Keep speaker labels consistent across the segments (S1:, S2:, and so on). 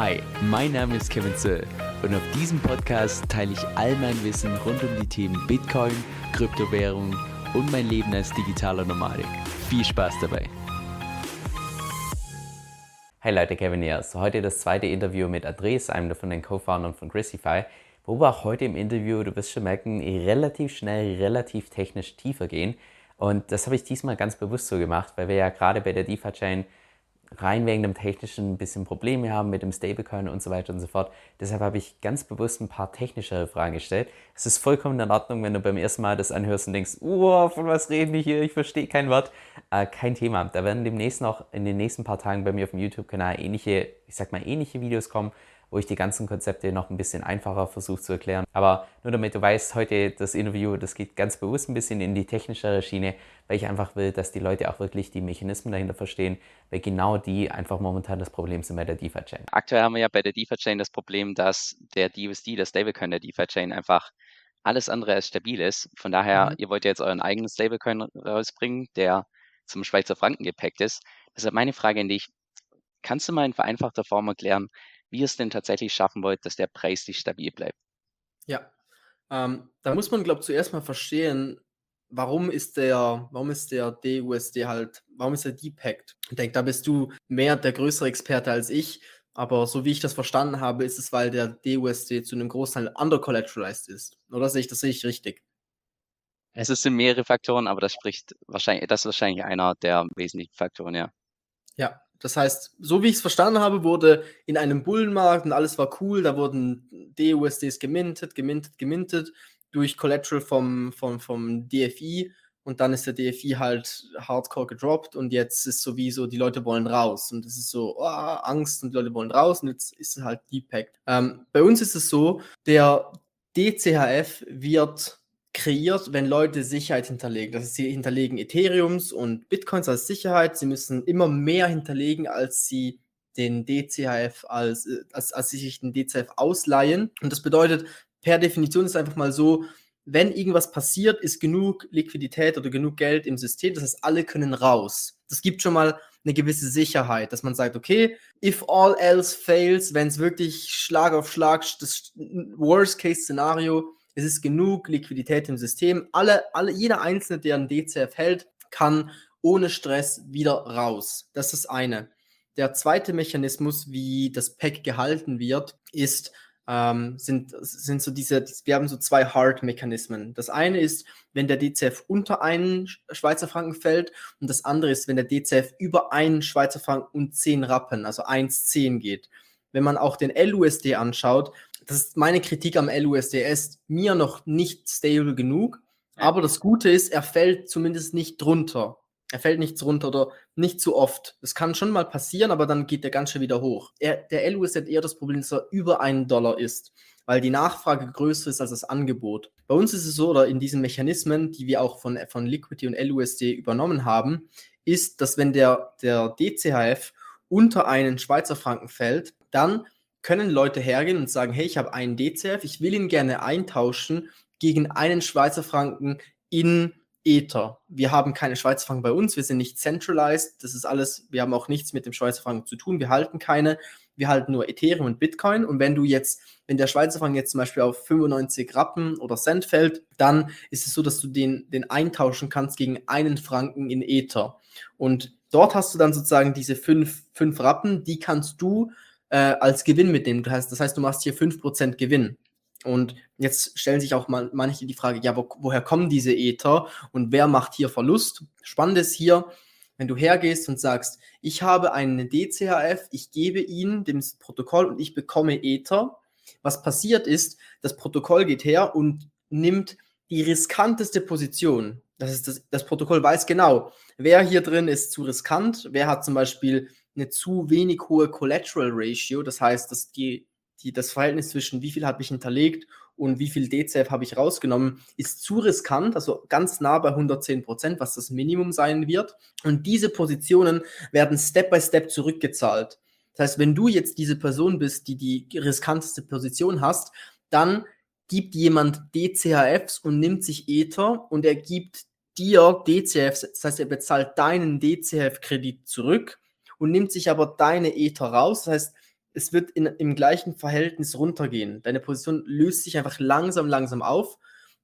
S1: Hi, mein Name ist Kevin Zöll und auf diesem Podcast teile ich all mein Wissen rund um die Themen Bitcoin, Kryptowährung und mein Leben als digitaler Nomadik. Viel Spaß dabei!
S2: Hi Leute, Kevin hier. So heute das zweite Interview mit Andres, einem von den Co-Foundern von Grissify, wir auch heute im Interview, du wirst schon merken, relativ schnell, relativ technisch tiefer gehen. Und das habe ich diesmal ganz bewusst so gemacht, weil wir ja gerade bei der DeFi-Chain rein wegen dem technischen ein bisschen Probleme haben mit dem Stablecoin und so weiter und so fort. Deshalb habe ich ganz bewusst ein paar technischere Fragen gestellt. Es ist vollkommen in Ordnung, wenn du beim ersten Mal das anhörst und denkst, oh, von was reden die hier? Ich verstehe kein Wort. Äh, kein Thema. Da werden demnächst noch in den nächsten paar Tagen bei mir auf dem YouTube-Kanal ähnliche, ich sag mal, ähnliche Videos kommen, wo ich die ganzen Konzepte noch ein bisschen einfacher versuche zu erklären. Aber nur damit du weißt, heute das Interview, das geht ganz bewusst ein bisschen in die technischere Schiene, weil ich einfach will, dass die Leute auch wirklich die Mechanismen dahinter verstehen, weil genau die einfach momentan das Problem sind bei der DeFi-Chain.
S3: Aktuell haben wir ja bei der DeFi-Chain das Problem, dass der DUSD, das Stablecoin der DeFi-Chain einfach alles andere als stabil ist. Von daher, mhm. ihr wollt ja jetzt euren eigenen Stablecoin rausbringen, der zum Schweizer Franken gepackt ist. Deshalb meine Frage an dich, kannst du mal in vereinfachter Form erklären, wie ihr es denn tatsächlich schaffen wollt, dass der Preis sich stabil bleibt.
S4: Ja, ähm, da muss man, glaube ich, zuerst mal verstehen, warum ist der, warum ist der DUSD halt, warum ist er depackt? Ich denke, da bist du mehr der größere Experte als ich. Aber so wie ich das verstanden habe, ist es, weil der DUSD zu einem Großteil undercollateralized ist. Oder sehe ich das ich richtig?
S3: Es sind mehrere Faktoren, aber das spricht wahrscheinlich, das ist wahrscheinlich einer der wesentlichen Faktoren, ja.
S4: Ja, das heißt, so wie ich es verstanden habe, wurde in einem Bullenmarkt und alles war cool, da wurden DUSDs gemintet, gemintet, gemintet durch Collateral vom, vom, vom DFI und dann ist der DFI halt hardcore gedroppt und jetzt ist sowieso, die Leute wollen raus und es ist so oh, Angst und die Leute wollen raus und jetzt ist es halt depacked. Ähm, bei uns ist es so, der DCHF wird kreiert, wenn Leute Sicherheit hinterlegen. Das heißt, sie hinterlegen Ethereums und Bitcoins als Sicherheit. Sie müssen immer mehr hinterlegen, als sie den DCHF als, äh, als, als sie sich den DCF ausleihen. Und das bedeutet, per Definition ist einfach mal so, wenn irgendwas passiert, ist genug Liquidität oder genug Geld im System. Das heißt, alle können raus. Das gibt schon mal eine gewisse Sicherheit, dass man sagt, okay, if all else fails, wenn es wirklich Schlag auf Schlag das Worst-Case-Szenario es ist genug Liquidität im System. Alle, alle, jeder Einzelne, der ein DCF hält, kann ohne Stress wieder raus. Das ist eine. Der zweite Mechanismus, wie das Pack gehalten wird, ist, ähm, sind, sind so diese, wir haben so zwei Hard-Mechanismen. Das eine ist, wenn der DCF unter einen Schweizer Franken fällt und das andere ist, wenn der DCF über einen Schweizer Franken und 10 Rappen, also 1,10 geht. Wenn man auch den LUSD anschaut, das ist meine Kritik am LUSD. Er ist mir noch nicht stable genug. Aber das Gute ist, er fällt zumindest nicht drunter. Er fällt nicht drunter oder nicht zu oft. Das kann schon mal passieren, aber dann geht er ganz schön wieder hoch. Er, der LUSD hat eher das Problem, dass er über einen Dollar ist, weil die Nachfrage größer ist als das Angebot. Bei uns ist es so, oder in diesen Mechanismen, die wir auch von, von Liquidity und LUSD übernommen haben, ist, dass wenn der, der DCHF unter einen Schweizer Franken fällt, dann können Leute hergehen und sagen, hey, ich habe einen DCF, ich will ihn gerne eintauschen gegen einen Schweizer Franken in Ether. Wir haben keine Schweizer Franken bei uns, wir sind nicht centralized, das ist alles, wir haben auch nichts mit dem Schweizer Franken zu tun, wir halten keine, wir halten nur Ethereum und Bitcoin und wenn du jetzt, wenn der Schweizer Franken jetzt zum Beispiel auf 95 Rappen oder Cent fällt, dann ist es so, dass du den, den eintauschen kannst gegen einen Franken in Ether und dort hast du dann sozusagen diese fünf, fünf Rappen, die kannst du äh, als Gewinn mitnehmen. Das heißt, das heißt, du machst hier 5% Gewinn. Und jetzt stellen sich auch mal manche die Frage, ja, wo, woher kommen diese Ether und wer macht hier Verlust? Spannend ist hier, wenn du hergehst und sagst, ich habe einen DCHF, ich gebe ihn dem Protokoll und ich bekomme Ether. Was passiert ist, das Protokoll geht her und nimmt die riskanteste Position. Das ist das, das Protokoll weiß genau, wer hier drin ist zu riskant, wer hat zum Beispiel eine zu wenig hohe Collateral Ratio. Das heißt, dass die, die, das Verhältnis zwischen wie viel habe ich hinterlegt und wie viel DCF habe ich rausgenommen, ist zu riskant, also ganz nah bei 110 Prozent, was das Minimum sein wird. Und diese Positionen werden Step by Step zurückgezahlt. Das heißt, wenn du jetzt diese Person bist, die die riskanteste Position hast, dann gibt jemand DCHFs und nimmt sich Ether und er gibt dir DCFs, das heißt, er bezahlt deinen DCF-Kredit zurück und nimmt sich aber deine Ether raus. Das heißt, es wird in, im gleichen Verhältnis runtergehen. Deine Position löst sich einfach langsam, langsam auf,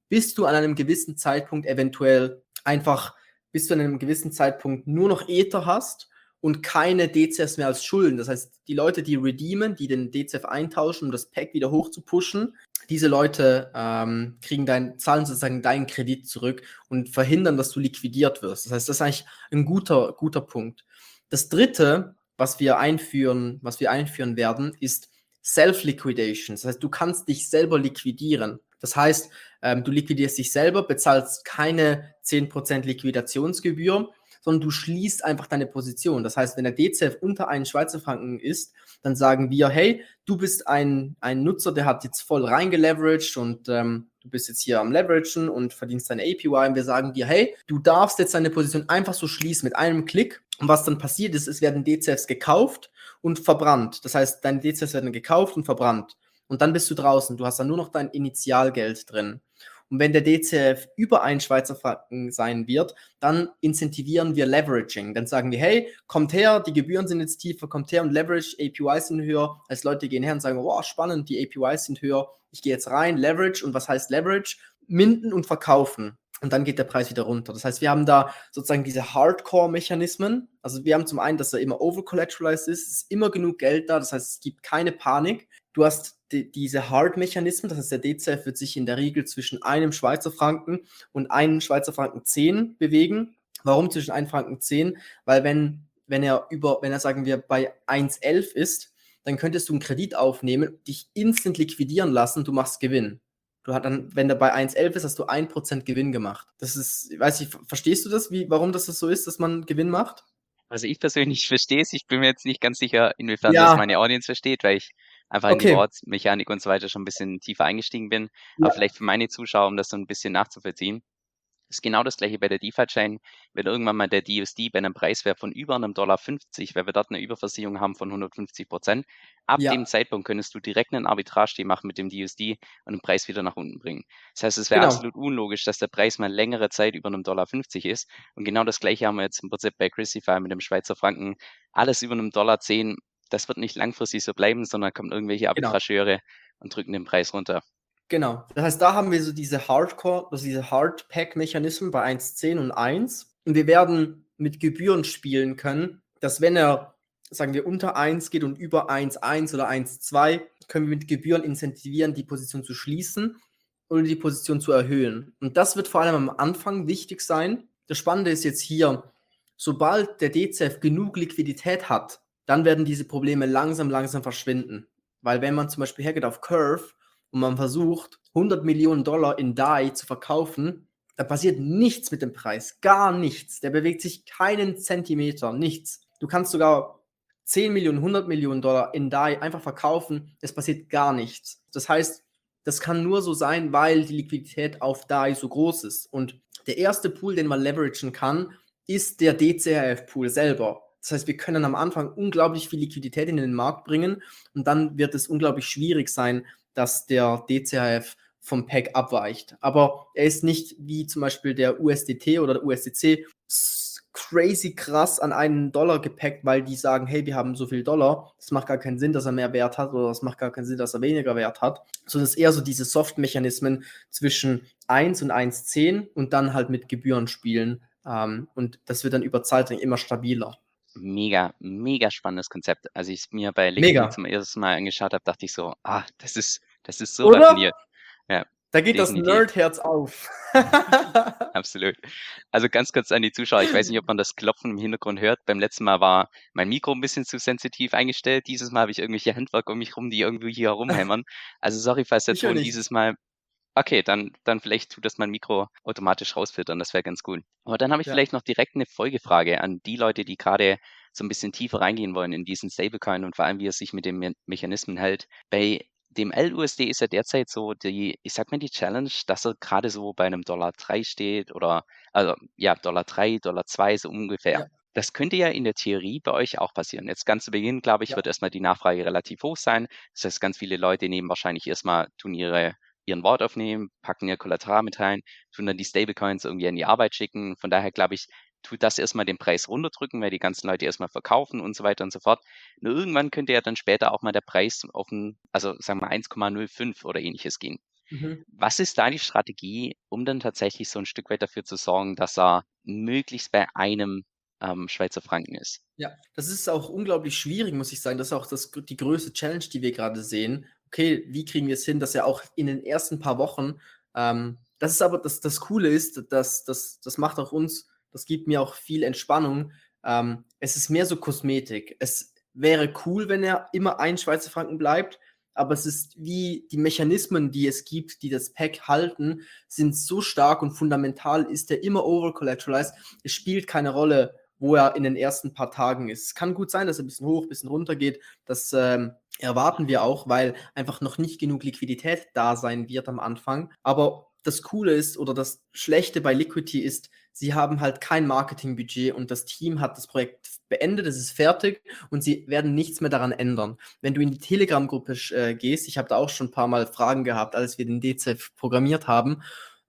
S4: bis du an einem gewissen Zeitpunkt eventuell einfach, bis du an einem gewissen Zeitpunkt nur noch Ether hast und keine DCFs mehr als Schulden. Das heißt, die Leute, die redeemen, die den DCF eintauschen, um das Pack wieder hoch zu pushen, diese Leute ähm, kriegen dein, zahlen sozusagen deinen Kredit zurück und verhindern, dass du liquidiert wirst. Das heißt, das ist eigentlich ein guter, guter Punkt. Das dritte, was wir einführen, was wir einführen werden, ist Self-Liquidation. Das heißt, du kannst dich selber liquidieren. Das heißt, ähm, du liquidierst dich selber, bezahlst keine 10% Liquidationsgebühr, sondern du schließt einfach deine Position. Das heißt, wenn der DCF unter einen Schweizer Franken ist, dann sagen wir, hey, du bist ein, ein Nutzer, der hat jetzt voll reingeleveraged und ähm, du bist jetzt hier am Leveragen und verdienst deine APY und wir sagen dir, hey, du darfst jetzt deine Position einfach so schließen mit einem Klick und was dann passiert ist, es werden DCFs gekauft und verbrannt. Das heißt, deine DCFs werden gekauft und verbrannt. Und dann bist du draußen. Du hast dann nur noch dein Initialgeld drin. Und wenn der DCF über einen Schweizer Franken sein wird, dann incentivieren wir Leveraging. Dann sagen wir, hey, kommt her, die Gebühren sind jetzt tiefer, kommt her und Leverage, APYs sind höher. Als Leute gehen her und sagen, wow, spannend, die APYs sind höher. Ich gehe jetzt rein, Leverage. Und was heißt Leverage? Minden und verkaufen und dann geht der Preis wieder runter. Das heißt, wir haben da sozusagen diese Hardcore-Mechanismen. Also wir haben zum einen, dass er immer overcollateralized ist, es ist immer genug Geld da, das heißt, es gibt keine Panik. Du hast die, diese Hard-Mechanismen, das heißt, der DCF wird sich in der Regel zwischen einem Schweizer Franken und einem Schweizer Franken 10 bewegen. Warum zwischen einem Franken 10? Weil wenn, wenn er über, wenn er sagen wir bei 1,11 ist, dann könntest du einen Kredit aufnehmen, dich instant liquidieren lassen, du machst Gewinn. Du hast dann, wenn der bei 1,11 ist, hast du 1% Gewinn gemacht. Das ist, weiß ich, verstehst du das, wie, warum das so ist, dass man Gewinn macht?
S3: Also ich persönlich verstehe es. Ich bin mir jetzt nicht ganz sicher, inwiefern ja. das meine Audience versteht, weil ich einfach okay. in die Wortmechanik und so weiter schon ein bisschen tiefer eingestiegen bin. Ja. Aber vielleicht für meine Zuschauer, um das so ein bisschen nachzuvollziehen ist genau das gleiche bei der DeFi-Chain. Wenn irgendwann mal der DUSD bei einem Preiswert von über einem Dollar 50, weil wir dort eine Überversicherung haben von 150 Prozent, ab ja. dem Zeitpunkt könntest du direkt einen Arbitrage machen mit dem DUSD und den Preis wieder nach unten bringen. Das heißt, es wäre genau. absolut unlogisch, dass der Preis mal längere Zeit über einem Dollar 50 ist. Und genau das gleiche haben wir jetzt im Prinzip bei Christify mit dem Schweizer Franken. Alles über einem Dollar 10, das wird nicht langfristig so bleiben, sondern kommen irgendwelche genau. Arbitrageure genau. und drücken den Preis runter.
S4: Genau. Das heißt, da haben wir so diese Hardcore, also diese Hardpack-Mechanismen bei 1.10 und 1. Und wir werden mit Gebühren spielen können, dass wenn er, sagen wir, unter 1 geht und über 1.1 oder 1.2, können wir mit Gebühren incentivieren, die Position zu schließen oder die Position zu erhöhen. Und das wird vor allem am Anfang wichtig sein. Das Spannende ist jetzt hier, sobald der DCF genug Liquidität hat, dann werden diese Probleme langsam, langsam verschwinden. Weil wenn man zum Beispiel hergeht auf Curve und man versucht, 100 Millionen Dollar in DAI zu verkaufen, da passiert nichts mit dem Preis, gar nichts. Der bewegt sich keinen Zentimeter, nichts. Du kannst sogar 10 Millionen, 100 Millionen Dollar in DAI einfach verkaufen, es passiert gar nichts. Das heißt, das kann nur so sein, weil die Liquidität auf DAI so groß ist. Und der erste Pool, den man leveragen kann, ist der DCRF-Pool selber. Das heißt, wir können am Anfang unglaublich viel Liquidität in den Markt bringen und dann wird es unglaublich schwierig sein, dass der DCHF vom Pack abweicht. Aber er ist nicht wie zum Beispiel der USDT oder der USDC crazy krass an einen Dollar gepackt, weil die sagen, hey, wir haben so viel Dollar, es macht gar keinen Sinn, dass er mehr Wert hat oder es macht gar keinen Sinn, dass er weniger Wert hat. So das ist eher so diese Soft-Mechanismen zwischen 1 und 1,10 und dann halt mit Gebühren spielen. Ähm, und das wird dann über Zeit immer stabiler
S3: mega, mega spannendes Konzept. Als ich es mir bei LinkedIn zum ersten Mal angeschaut habe, dachte ich so, ah, das ist, das ist so
S4: Oder? raffiniert. Ja, da geht definitiv. das Nerdherz auf.
S3: Absolut. Also ganz kurz an die Zuschauer. Ich weiß nicht, ob man das Klopfen im Hintergrund hört. Beim letzten Mal war mein Mikro ein bisschen zu sensitiv eingestellt. Dieses Mal habe ich irgendwelche Handwerker um mich rum, die irgendwie hier herumhämmern. Also sorry, falls der Ton dieses Mal Okay, dann, dann vielleicht tut das mein Mikro automatisch rausfiltern, das wäre ganz cool. Aber dann habe ich ja. vielleicht noch direkt eine Folgefrage an die Leute, die gerade so ein bisschen tiefer reingehen wollen in diesen Stablecoin und vor allem, wie es sich mit den Me Mechanismen hält. Bei dem LUSD ist ja derzeit so die, ich sag mal die Challenge, dass er gerade so bei einem Dollar 3 steht oder, also ja, Dollar 3, Dollar 2 so ungefähr. Ja. Das könnte ja in der Theorie bei euch auch passieren. Jetzt ganz zu Beginn, glaube ich, ja. wird erstmal die Nachfrage relativ hoch sein. Das heißt, ganz viele Leute nehmen wahrscheinlich erstmal, tun ihre ihren Wort aufnehmen, packen ihr Kollateral mit rein, tun dann die Stablecoins irgendwie in die Arbeit schicken. Von daher glaube ich, tut das erstmal den Preis runterdrücken, weil die ganzen Leute erstmal verkaufen und so weiter und so fort. Nur irgendwann könnte ja dann später auch mal der Preis auf ein, also sagen wir 1,05 oder ähnliches gehen. Mhm. Was ist da die Strategie, um dann tatsächlich so ein Stück weit dafür zu sorgen, dass er möglichst bei einem ähm, Schweizer Franken ist?
S4: Ja, das ist auch unglaublich schwierig, muss ich sagen. Das ist auch das, die größte Challenge, die wir gerade sehen. Okay, wie kriegen wir es hin, dass er auch in den ersten paar Wochen, ähm, das ist aber das, das Coole ist, dass das, das macht auch uns, das gibt mir auch viel Entspannung. Ähm, es ist mehr so Kosmetik. Es wäre cool, wenn er immer ein Schweizer Franken bleibt, aber es ist wie die Mechanismen, die es gibt, die das Pack halten, sind so stark und fundamental ist er immer over-collateralized. Es spielt keine Rolle, wo er in den ersten paar Tagen ist. Es kann gut sein, dass er ein bisschen hoch, ein bisschen runter geht. Das ähm, erwarten wir auch, weil einfach noch nicht genug Liquidität da sein wird am Anfang. Aber das Coole ist oder das Schlechte bei Liquidity ist, sie haben halt kein Marketingbudget und das Team hat das Projekt beendet, es ist fertig und sie werden nichts mehr daran ändern. Wenn du in die Telegram-Gruppe äh, gehst, ich habe da auch schon ein paar Mal Fragen gehabt, als wir den DCF programmiert haben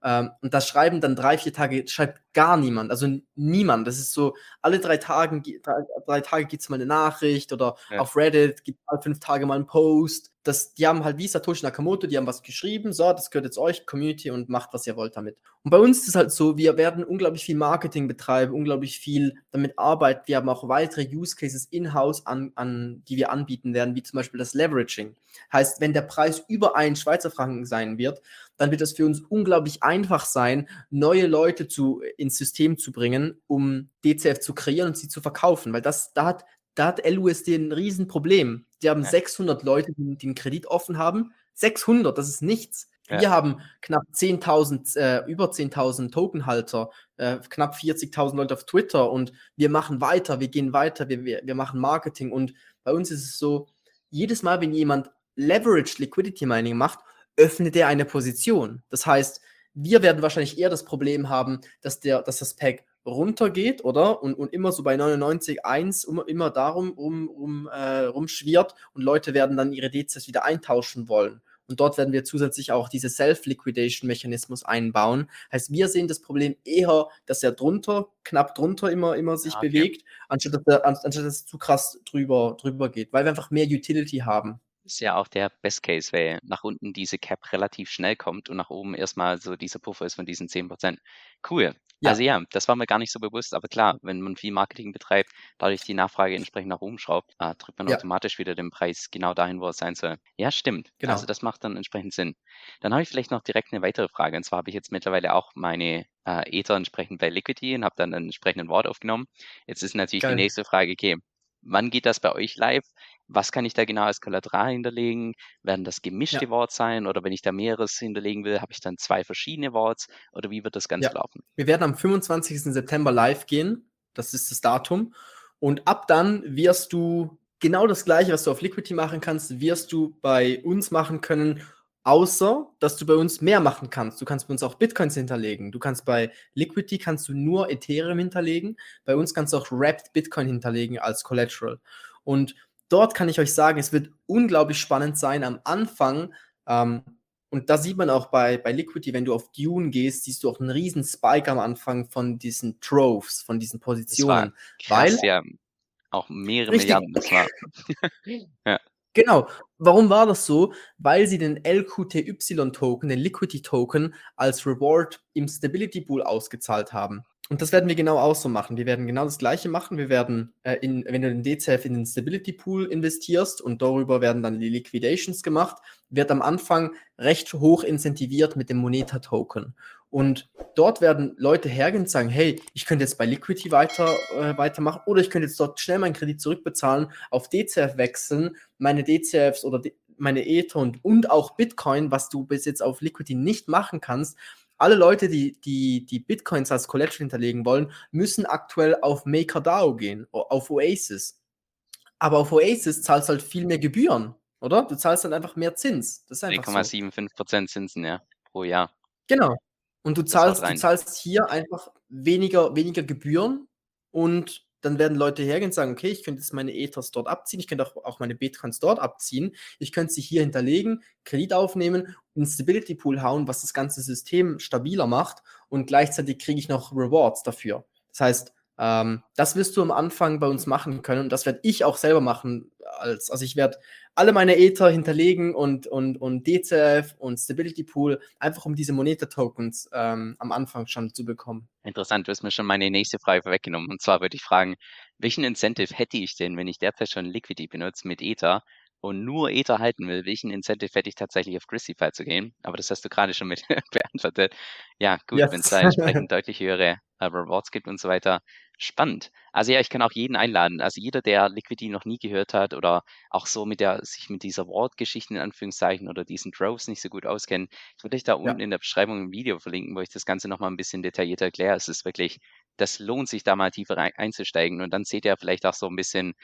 S4: ähm, und das schreiben dann drei, vier Tage, schreibt gar niemand, also niemand. Das ist so, alle drei, Tagen, drei, drei Tage gibt es mal eine Nachricht oder ja. auf Reddit gibt es alle fünf Tage mal einen Post. Das, die haben halt wie Satoshi Nakamoto, die haben was geschrieben, so, das gehört jetzt euch, Community, und macht, was ihr wollt damit. Und bei uns ist es halt so, wir werden unglaublich viel Marketing betreiben, unglaublich viel damit arbeiten. Wir haben auch weitere Use Cases in-house, an, an, die wir anbieten werden, wie zum Beispiel das Leveraging. Heißt, wenn der Preis über einen Schweizer Franken sein wird, dann wird es für uns unglaublich einfach sein, neue Leute zu, ins System zu bringen, um DCF zu kreieren und sie zu verkaufen, weil das, da hat, da hat LUSD ein Riesenproblem. Die haben ja. 600 Leute, die, die einen Kredit offen haben. 600, das ist nichts. Ja. Wir haben knapp 10.000, äh, über 10.000 Tokenhalter, äh, knapp 40.000 Leute auf Twitter und wir machen weiter, wir gehen weiter, wir, wir, wir machen Marketing und bei uns ist es so, jedes Mal, wenn jemand Leveraged Liquidity Mining macht, öffnet er eine Position. Das heißt, wir werden wahrscheinlich eher das Problem haben, dass, der, dass das Pack runtergeht, oder? Und, und immer so bei 99,1 immer, immer darum rum, rum, äh, rumschwirrt und Leute werden dann ihre DCs wieder eintauschen wollen. Und dort werden wir zusätzlich auch diese Self-Liquidation-Mechanismus einbauen. Heißt, wir sehen das Problem eher, dass er drunter, knapp drunter immer, immer sich ah, okay. bewegt, anstatt dass, er, anstatt dass es zu krass drüber, drüber geht, weil wir einfach mehr Utility haben
S3: ist ja auch der Best Case, weil nach unten diese Cap relativ schnell kommt und nach oben erstmal so dieser Puffer ist von diesen 10%. Cool. Ja. Also ja, das war mir gar nicht so bewusst, aber klar, wenn man viel Marketing betreibt, dadurch die Nachfrage entsprechend nach oben schraubt, äh, drückt man ja. automatisch wieder den Preis genau dahin, wo er sein soll. Ja, stimmt. Genau. Also das macht dann entsprechend Sinn. Dann habe ich vielleicht noch direkt eine weitere Frage. Und zwar habe ich jetzt mittlerweile auch meine äh, Ether entsprechend bei Liquidity und habe dann einen entsprechenden Wort aufgenommen. Jetzt ist natürlich Geil. die nächste Frage, okay, wann geht das bei euch live? Was kann ich da genau als Kollateral hinterlegen? Werden das gemischte ja. Worts sein oder wenn ich da mehreres hinterlegen will, habe ich dann zwei verschiedene Worts oder wie wird das Ganze ja. laufen?
S4: Wir werden am 25. September live gehen. Das ist das Datum. Und ab dann wirst du genau das gleiche, was du auf Liquidity machen kannst, wirst du bei uns machen können Außer, dass du bei uns mehr machen kannst. Du kannst bei uns auch Bitcoins hinterlegen. Du kannst bei Liquidity kannst du nur Ethereum hinterlegen. Bei uns kannst du auch Wrapped Bitcoin hinterlegen als Collateral. Und dort kann ich euch sagen, es wird unglaublich spannend sein am Anfang. Ähm, und da sieht man auch bei, bei Liquidity, wenn du auf Dune gehst, siehst du auch einen riesen Spike am Anfang von diesen Troves, von diesen Positionen.
S3: Das war krass, weil ja auch mehrere richtig. Milliarden. Das war.
S4: ja. Genau. Warum war das so? Weil sie den LQTY-Token, den Liquidity-Token, als Reward im Stability Pool ausgezahlt haben. Und das werden wir genau auch so machen. Wir werden genau das Gleiche machen. Wir werden, äh, in, wenn du den DCF in den Stability Pool investierst und darüber werden dann die Liquidations gemacht, wird am Anfang recht hoch incentiviert mit dem Moneta Token. Und dort werden Leute hergehen und sagen, hey, ich könnte jetzt bei Liquidity weiter, äh, weitermachen oder ich könnte jetzt dort schnell meinen Kredit zurückbezahlen, auf DCF wechseln, meine DCFs oder die, meine Ether und, und auch Bitcoin, was du bis jetzt auf Liquidity nicht machen kannst. Alle Leute, die, die, die Bitcoins als Collateral hinterlegen wollen, müssen aktuell auf MakerDAO gehen, auf Oasis. Aber auf Oasis zahlst du halt viel mehr Gebühren, oder? Du zahlst dann einfach mehr Zins.
S3: 3,75% so. Zinsen, ja, pro Jahr.
S4: Genau. Und du zahlst, du zahlst hier einfach weniger, weniger Gebühren und dann werden Leute hergehen und sagen, okay, ich könnte jetzt meine Ethers dort abziehen, ich könnte auch, auch meine Bitcoins dort abziehen, ich könnte sie hier hinterlegen, Kredit aufnehmen, einen Stability Pool hauen, was das ganze System stabiler macht und gleichzeitig kriege ich noch Rewards dafür. Das heißt, Ähm, das wirst du am Anfang bei uns machen können und das werde ich auch selber machen. Als, also ich werde alle meine Ether hinterlegen und, und, und DCF und Stability Pool, einfach um diese Moneta-Tokens ähm, am Anfang schon zu bekommen.
S3: Interessant, du hast mir schon meine nächste Frage vorweggenommen. Und zwar würde ich fragen, welchen Incentive hätte ich denn, wenn ich derzeit schon Liquidity benutze mit Ether und nur Ether halten will, welchen Incentive hätte ich tatsächlich auf Christify zu gehen? Aber das hast du gerade schon mit beantwortet. Ja, gut, yes. wenn es da entsprechend deutlich höhere äh, Rewards gibt und so weiter. Spannend. Also ja, ich kann auch jeden einladen. Also jeder, der Liquidity noch nie gehört hat oder auch so mit der, sich mit dieser Ward-Geschichte in Anführungszeichen oder diesen Droves nicht so gut auskennen, ich würde euch da unten ja. in der Beschreibung ein Video verlinken, wo ich das Ganze nochmal ein bisschen detaillierter erkläre. Es ist wirklich, das lohnt sich da mal tiefer einzusteigen und dann seht ihr vielleicht auch so ein bisschen,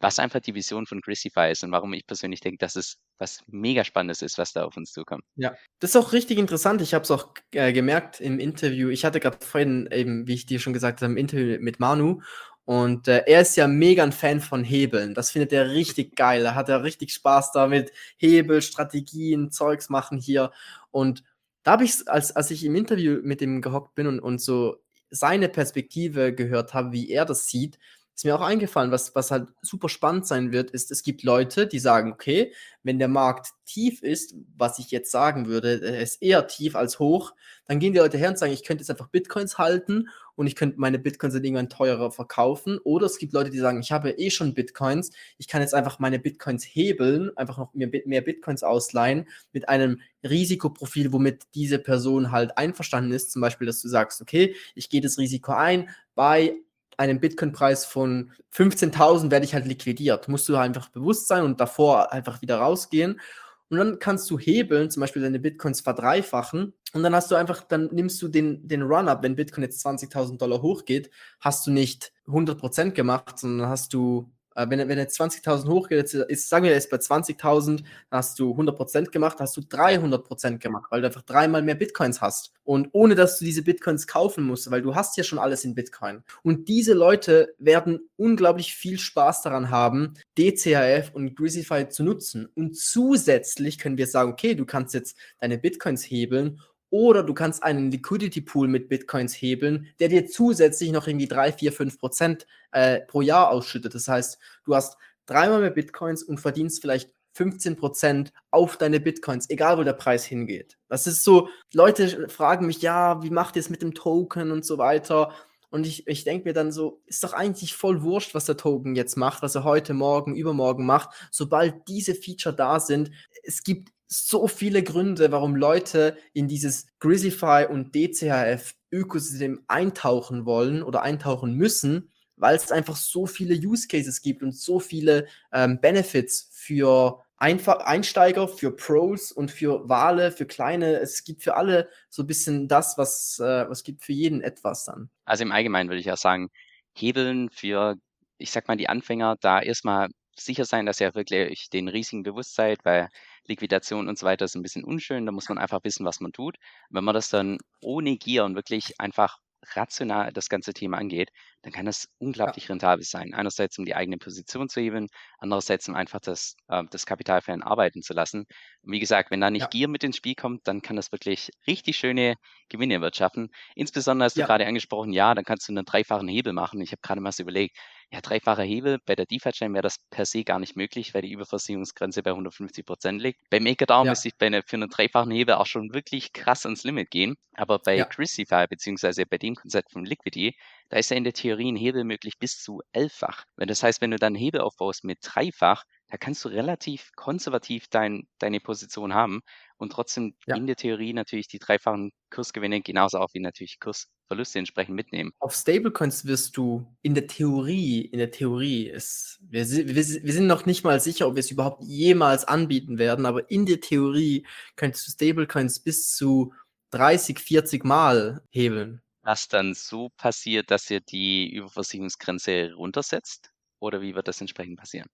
S3: was einfach die Vision von Grisify ist und warum ich persönlich denke, dass es was mega Spannendes ist, was da auf uns zukommt.
S4: Ja, das ist auch richtig interessant. Ich habe es auch äh, gemerkt im Interview. Ich hatte gerade vorhin eben, wie ich dir schon gesagt habe, im Interview mit Manu und äh, er ist ja mega ein Fan von Hebeln. Das findet er richtig geil. Er hat ja richtig Spaß damit. Hebel, Strategien, Zeugs machen hier. Und da habe ich, als, als ich im Interview mit ihm gehockt bin und, und so seine Perspektive gehört habe, wie er das sieht, ist mir auch eingefallen, was, was halt super spannend sein wird, ist, es gibt Leute, die sagen, okay, wenn der Markt tief ist, was ich jetzt sagen würde, er ist eher tief als hoch, dann gehen die Leute her und sagen, ich könnte jetzt einfach Bitcoins halten und ich könnte meine Bitcoins dann irgendwann teurer verkaufen. Oder es gibt Leute, die sagen, ich habe eh schon Bitcoins, ich kann jetzt einfach meine Bitcoins hebeln, einfach noch mehr, mehr Bitcoins ausleihen mit einem Risikoprofil, womit diese Person halt einverstanden ist. Zum Beispiel, dass du sagst, okay, ich gehe das Risiko ein bei einem Bitcoin-Preis von 15.000 werde ich halt liquidiert. Musst du einfach bewusst sein und davor einfach wieder rausgehen. Und dann kannst du hebeln, zum Beispiel deine Bitcoins verdreifachen. Und dann hast du einfach, dann nimmst du den, den Run-Up, wenn Bitcoin jetzt 20.000 Dollar hochgeht, hast du nicht 100% gemacht, sondern hast du äh, wenn, wenn jetzt 20.000 hochgeht, ist, sagen wir, er ist bei 20.000, hast du 100% gemacht, hast du 300% gemacht, weil du einfach dreimal mehr Bitcoins hast. Und ohne, dass du diese Bitcoins kaufen musst, weil du hast ja schon alles in Bitcoin. Und diese Leute werden unglaublich viel Spaß daran haben, DCHF und Grisify zu nutzen. Und zusätzlich können wir sagen, okay, du kannst jetzt deine Bitcoins hebeln oder du kannst einen Liquidity Pool mit Bitcoins hebeln, der dir zusätzlich noch irgendwie 3, 4, 5 Prozent äh, pro Jahr ausschüttet. Das heißt, du hast dreimal mehr Bitcoins und verdienst vielleicht 15 Prozent auf deine Bitcoins, egal wo der Preis hingeht. Das ist so, Leute fragen mich, ja, wie macht ihr es mit dem Token und so weiter. Und ich, ich denke mir dann so, ist doch eigentlich voll wurscht, was der Token jetzt macht, was er heute, morgen, übermorgen macht. Sobald diese Feature da sind, es gibt so viele Gründe, warum Leute in dieses Grizzify und DCHF Ökosystem eintauchen wollen oder eintauchen müssen, weil es einfach so viele Use Cases gibt und so viele ähm, Benefits für Einfach Einsteiger, für Pros und für Wale, für Kleine. Es gibt für alle so ein bisschen das, was, äh, was gibt für jeden etwas dann.
S3: Also im Allgemeinen würde ich ja sagen, Hebeln für, ich sag mal, die Anfänger, da erstmal sicher sein, dass ihr wirklich den Risiken bewusst seid, weil Liquidation und so weiter ist ein bisschen unschön. Da muss man einfach wissen, was man tut. Wenn man das dann ohne Gier und wirklich einfach rational das ganze Thema angeht, dann kann das unglaublich ja. rentabel sein. Einerseits, um die eigene Position zu heben, andererseits, um einfach das, äh, das Kapital für einen arbeiten zu lassen. Und wie gesagt, wenn da nicht ja. Gier mit ins Spiel kommt, dann kann das wirklich richtig schöne Gewinne erwirtschaften. Insbesondere hast du ja. gerade angesprochen, ja, dann kannst du einen dreifachen Hebel machen. Ich habe gerade mal so überlegt, ja, dreifacher Hebel, bei der DeFi-Chain wäre das per se gar nicht möglich, weil die Überversicherungsgrenze bei 150 Prozent liegt. Bei MakerDAO ja. müsste ich bei eine, für einen dreifachen Hebel auch schon wirklich krass ans Limit gehen. Aber bei ja. Crisify, beziehungsweise bei dem Konzept von Liquidity, da ist ja in der Theorie ein Hebel möglich bis zu elffach. Das heißt, wenn du dann einen Hebel aufbaust mit dreifach, da kannst du relativ konservativ dein, deine Position haben und trotzdem ja. in der Theorie natürlich die dreifachen Kursgewinne genauso auch wie natürlich Kursverluste entsprechend mitnehmen.
S4: Auf Stablecoins wirst du in der Theorie, in der Theorie ist, wir, wir, wir sind noch nicht mal sicher, ob wir es überhaupt jemals anbieten werden, aber in der Theorie könntest du Stablecoins bis zu 30, 40 Mal hebeln
S3: was dann so passiert, dass ihr die Überversicherungsgrenze runtersetzt? Oder wie wird das entsprechend passieren?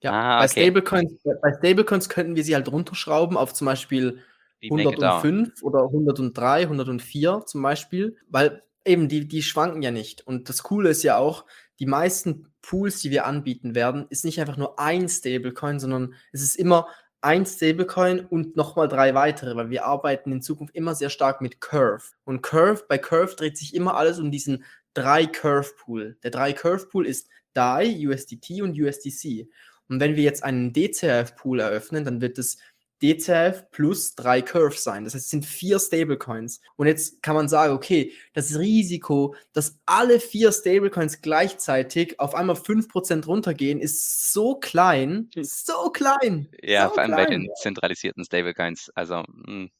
S4: Ja, ah, bei, okay. Stablecoins, bei Stablecoins könnten wir sie halt runterschrauben auf zum Beispiel 105 oder 103, 104 zum Beispiel, weil eben die, die schwanken ja nicht. Und das Coole ist ja auch, die meisten Pools, die wir anbieten werden, ist nicht einfach nur ein Stablecoin, sondern es ist immer ein Stablecoin und nochmal drei weitere, weil wir arbeiten in Zukunft immer sehr stark mit Curve. Und Curve, bei Curve dreht sich immer alles um diesen drei Curve Pool. Der drei Curve Pool ist DAI, USDT und USDC. Und wenn wir jetzt einen DCF Pool eröffnen, dann wird es DCF plus drei Curves sein. Das heißt, es sind vier Stablecoins. Und jetzt kann man sagen, okay, das Risiko, dass alle vier Stablecoins gleichzeitig auf einmal 5% runtergehen, ist so klein, so klein.
S3: Ja,
S4: so
S3: vor allem
S4: klein.
S3: bei den zentralisierten Stablecoins. Also, mh, hm,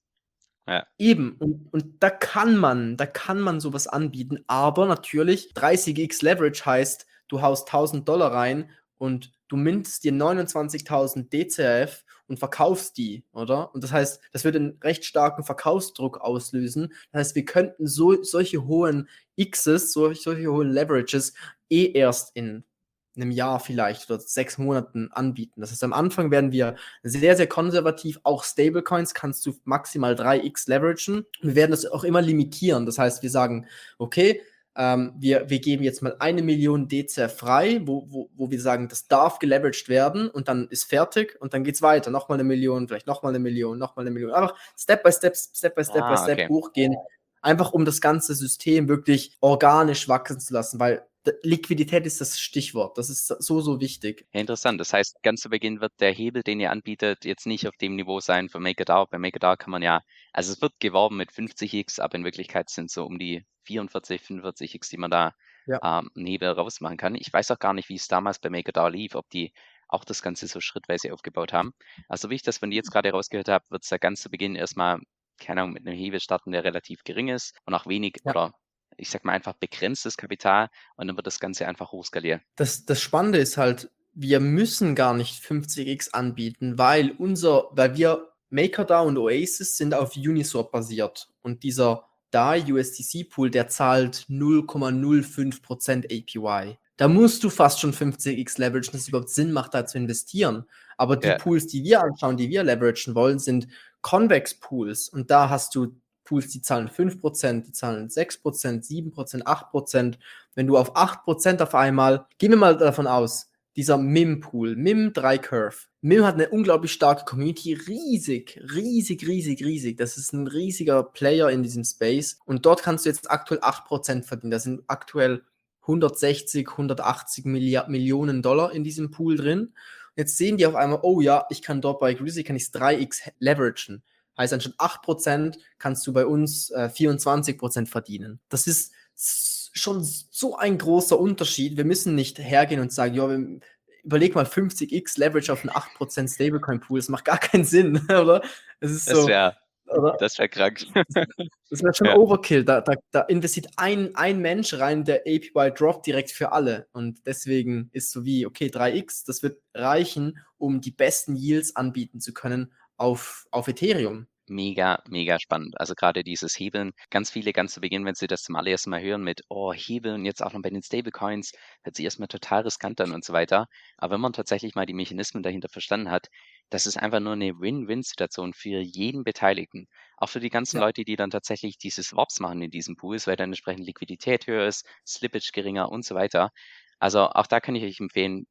S3: ja.
S4: Eben, und, und da kann man, da kann man sowas anbieten, aber natürlich 30x Leverage heißt, du haust 1000 Dollar rein und du mintest dir 29.000 DCF und verkaufst die, oder? Und das heißt, das wird einen recht starken Verkaufsdruck auslösen. Das heißt, wir könnten so, solche hohen Xs, solche, solche hohen Leverages eh erst in einem Jahr vielleicht oder sechs Monaten anbieten. Das heißt, am Anfang werden wir sehr, sehr konservativ. Auch Stablecoins kannst du maximal 3x leveragen. Wir werden das auch immer limitieren. Das heißt, wir sagen, okay, ähm, wir, wir geben jetzt mal eine Million DC frei, wo, wo, wo wir sagen, das darf geleveraged werden und dann ist fertig und dann geht es weiter. Nochmal eine Million, vielleicht nochmal eine Million, nochmal eine Million. Einfach Step by Step, Step by Step
S3: Ah,
S4: by Step
S3: okay.
S4: hochgehen. Einfach um das ganze System wirklich organisch wachsen zu lassen, weil Liquidität ist das Stichwort. Das ist so, so wichtig.
S3: Ja, interessant. Das heißt, ganz zu Beginn wird der Hebel, den ihr anbietet, jetzt nicht auf dem Niveau sein von MakerDAO. Bei MakerDAO kann man ja, also es wird geworben mit 50x, aber in Wirklichkeit sind es so um die 44, 45x, die man da
S4: Ja.
S3: ähm, einen Hebel rausmachen kann. Ich weiß auch gar nicht, wie es damals bei MakerDAO lief, ob die auch das Ganze so schrittweise aufgebaut haben. Also wie ich das von dir jetzt gerade rausgehört habe, wird es ja ganz zu Beginn erstmal, keine Ahnung, mit einem Hebel starten, der relativ gering ist und auch wenig
S4: Ja.
S3: oder ich sag mal einfach begrenztes Kapital und dann wird das Ganze einfach hochskaliert.
S4: Das, das Spannende ist halt, wir müssen gar nicht 50x anbieten, weil unser, weil wir MakerDAO und Oasis sind auf Uniswap basiert und dieser DAI USDC Pool, der zahlt 0,05% APY. Da musst du fast schon 50x leveragen, dass es überhaupt Sinn macht, da zu investieren. Aber die
S3: Ja.
S4: Pools, die wir anschauen, die wir leveragen wollen, sind Convex Pools. Und da hast du Pools, die zahlen 5%, die zahlen 6%, 7%, 8%. Wenn du auf 8% auf einmal, gehen wir mal davon aus, dieser MIM-Pool, MIM 3 Curve. MIM hat eine unglaublich starke Community, riesig, riesig, riesig, riesig. Das ist ein riesiger Player in diesem Space. Und dort kannst du jetzt aktuell 8% verdienen. Das sind aktuell 160, 180 Milliard Millionen Dollar in diesem Pool drin. Jetzt sehen die auf einmal, oh ja, ich kann dort bei Grizzly kann ich 3x leveragen. Heißt, anstatt 8% kannst du bei uns äh, 24% verdienen. Das ist schon so ein großer Unterschied. Wir müssen nicht hergehen und sagen, ja, wir, überleg mal 50x Leverage auf einen 8% Stablecoin-Pool. Das macht gar keinen Sinn, oder? Es ist
S3: Das
S4: so,
S3: wäre das wär krank.
S4: Das wäre schon
S3: Ja.
S4: Overkill. Da, da, da investiert ein, ein Mensch rein, der APY droppt direkt für alle. Und deswegen ist so wie, okay, 3x, das wird reichen, um die besten Yields anbieten zu können auf, auf Ethereum.
S3: Mega, mega spannend. Also gerade dieses Hebeln. Ganz viele ganz zu Beginn, wenn sie das zum allerersten Mal hören mit, oh, Hebeln jetzt auch noch bei den Stablecoins, hört sich erstmal total riskant an und so weiter. Aber wenn man tatsächlich mal die Mechanismen dahinter verstanden hat, das ist einfach nur eine Win-Win-Situation für jeden Beteiligten. Auch für die ganzen
S4: Ja.
S3: Leute, die dann tatsächlich diese Swaps machen in diesen Pools, weil dann entsprechend Liquidität höher ist, Slippage geringer und so weiter. Also auch da kann ich euch empfehlen,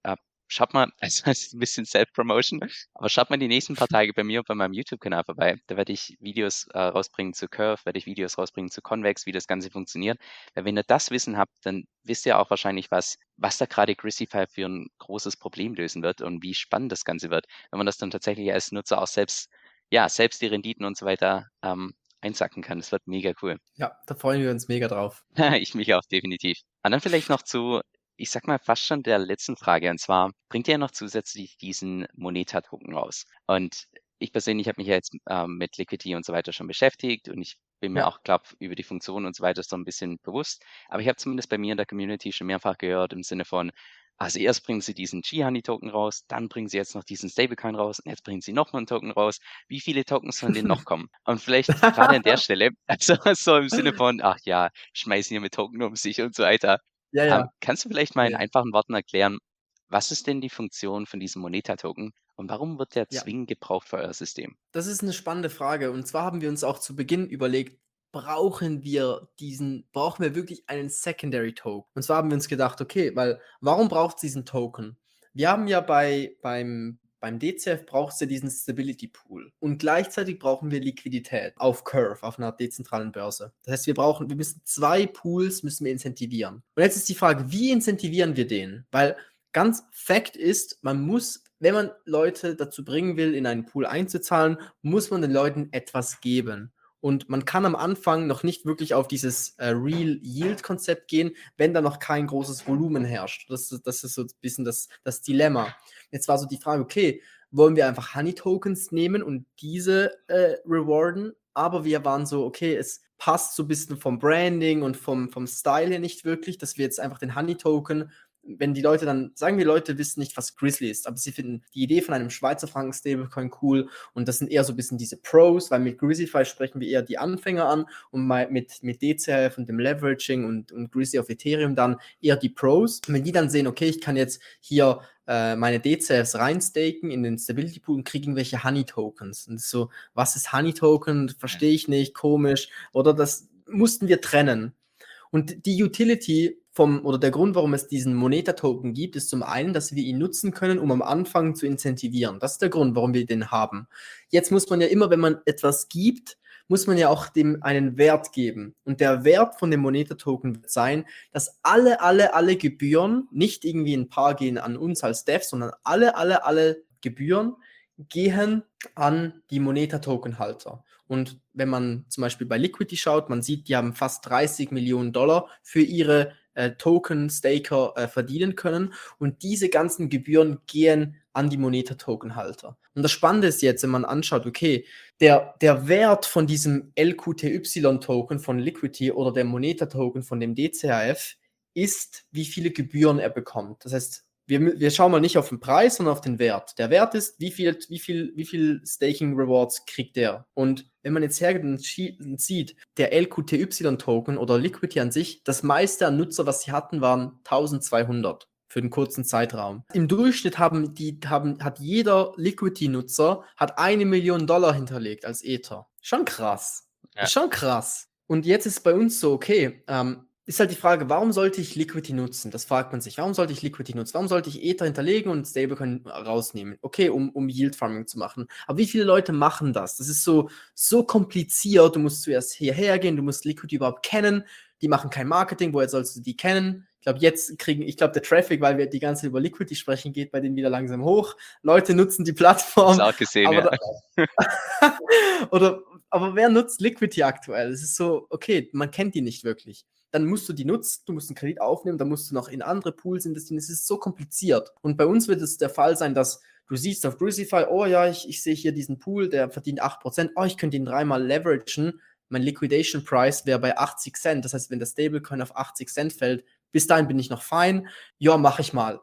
S3: schaut mal, also es ist ein bisschen Self-Promotion, aber schaut mal die nächsten paar Tage bei mir und bei meinem YouTube-Kanal vorbei. Da werde ich Videos äh, rausbringen zu Curve, werde ich Videos rausbringen zu Convex, wie das Ganze funktioniert. Weil wenn ihr das Wissen habt, dann wisst ihr auch wahrscheinlich, was, was da gerade Grissify für ein großes Problem lösen wird und wie spannend das Ganze wird, wenn man das dann tatsächlich als Nutzer auch selbst, ja, selbst die Renditen und so weiter ähm, einsacken kann. Das wird mega cool.
S4: Ja, da freuen wir uns mega drauf.
S3: Ich mich auch definitiv. Und dann vielleicht noch zu, ich sag mal, fast schon der letzten Frage. Und zwar bringt ihr ja noch zusätzlich diesen Moneta-Token raus. Und ich persönlich habe mich ja jetzt ähm, mit Liquidity und so weiter schon beschäftigt und ich bin mir
S4: Ja.
S3: auch, glaube über die Funktionen und so weiter so ein bisschen bewusst. Aber ich habe zumindest bei mir in der Community schon mehrfach gehört im Sinne von, also erst bringen sie diesen G-Honey-Token raus, dann bringen sie jetzt noch diesen Stablecoin raus und jetzt bringen sie noch mal einen Token raus. Wie viele Tokens sollen denn noch kommen? Und vielleicht gerade an der Stelle, also so im Sinne von, ach ja, schmeißen hier mit Token um sich und so weiter.
S4: Ja, ja.
S3: Ähm, kannst du vielleicht mal in
S4: Ja.
S3: einfachen Worten erklären, was ist denn die Funktion von diesem Moneta-Token und warum wird der zwingend gebraucht für euer System?
S4: Das ist eine spannende Frage. Und zwar haben wir uns auch zu Beginn überlegt, brauchen wir diesen, brauchen wir wirklich einen Secondary Token? Und zwar haben wir uns gedacht, okay, weil warum braucht es diesen Token? Wir haben ja bei, beim, beim DCF brauchst du diesen Stability Pool und gleichzeitig brauchen wir Liquidität auf Curve, auf einer dezentralen Börse. Das heißt, wir brauchen, wir müssen zwei Pools müssen wir incentivieren. Und jetzt ist die Frage, wie incentivieren wir den? Weil ganz Fakt ist, man muss, wenn man Leute dazu bringen will, in einen Pool einzuzahlen, muss man den Leuten etwas geben. Und man kann am Anfang noch nicht wirklich auf dieses äh, Real Yield Konzept gehen, wenn da noch kein großes Volumen herrscht. Das, das ist so ein bisschen das, das Dilemma. Jetzt war so die Frage, okay, wollen wir einfach Honey Tokens nehmen und diese äh, rewarden? Aber wir waren so, okay, es passt so ein bisschen vom Branding und vom, vom Style her nicht wirklich, dass wir jetzt einfach den Honey Token wenn die Leute dann, sagen wir, Leute wissen nicht, was Grizzly ist, aber sie finden die Idee von einem Schweizer Franken Stablecoin cool und das sind eher so ein bisschen diese Pros, weil mit Grizzlyfy sprechen wir eher die Anfänger an und mit, mit DCF und dem Leveraging und, und Grizzly auf Ethereum dann eher die Pros. Und wenn die dann sehen, okay, ich kann jetzt hier äh, meine DCFs reinstaken in den Stability Pool und kriege irgendwelche Honey Tokens. Und so, was ist Honey Token? Verstehe ich nicht, komisch. Oder das mussten wir trennen. Und die Utility vom, oder der Grund, warum es diesen Moneta-Token gibt, ist zum einen, dass wir ihn nutzen können, um am Anfang zu incentivieren. Das ist der Grund, warum wir den haben. Jetzt muss man ja immer, wenn man etwas gibt, muss man ja auch dem einen Wert geben. Und der Wert von dem Moneta-Token wird sein, dass alle, alle, alle Gebühren, nicht irgendwie ein paar gehen an uns als Dev, sondern alle, alle, alle Gebühren gehen an die Moneta-Token-Halter. Und wenn man zum Beispiel bei Liquidity schaut, man sieht, die haben fast 30 Millionen Dollar für ihre äh, Token-Staker äh, verdienen können. Und diese ganzen Gebühren gehen an die Moneta-Token-Halter. Und das Spannende ist jetzt, wenn man anschaut, okay, der, der Wert von diesem LQTY-Token von Liquidity oder der Moneta-Token von dem DCHF ist, wie viele Gebühren er bekommt. Das heißt, wir, wir schauen mal nicht auf den Preis, sondern auf den Wert. Der Wert ist, wie viel, wie viel, wie viel Staking Rewards kriegt der? Und wenn man jetzt hergeht und sieht, der LQTY-Token oder Liquidity an sich, das meiste an Nutzer, was sie hatten, waren 1200 für den kurzen Zeitraum. Im Durchschnitt haben die, haben, hat jeder Liquidity-Nutzer hat eine Million Dollar hinterlegt als Ether. Schon krass. Ja. Schon krass. Und jetzt ist bei uns so, okay, ähm, ist halt die Frage, warum sollte ich Liquidity nutzen? Das fragt man sich. Warum sollte ich Liquidity nutzen? Warum sollte ich Ether hinterlegen und Stablecoin rausnehmen? Okay, um, um Yield Farming zu machen. Aber wie viele Leute machen das? Das ist so, so kompliziert. Du musst zuerst hierher gehen, du musst Liquidity überhaupt kennen. Die machen kein Marketing, woher sollst du die kennen? Ich glaube, jetzt kriegen, ich glaube, der Traffic, weil wir die ganze Zeit über Liquidity sprechen, geht bei denen wieder langsam hoch. Leute nutzen die Plattform.
S3: Auch gesehen, ja.
S4: Da, oder, aber wer nutzt Liquidity aktuell? Es ist so, okay, man kennt die nicht wirklich dann musst du die nutzen, du musst einen Kredit aufnehmen, dann musst du noch in andere Pools investieren. Es ist so kompliziert. Und bei uns wird es der Fall sein, dass du siehst auf Crucify, oh ja, ich, ich sehe hier diesen Pool, der verdient 8%, oh, ich könnte ihn dreimal leveragen. Mein Liquidation Price wäre bei 80 Cent. Das heißt, wenn der Stablecoin auf 80 Cent fällt, bis dahin bin ich noch fein. Ja, mache ich mal.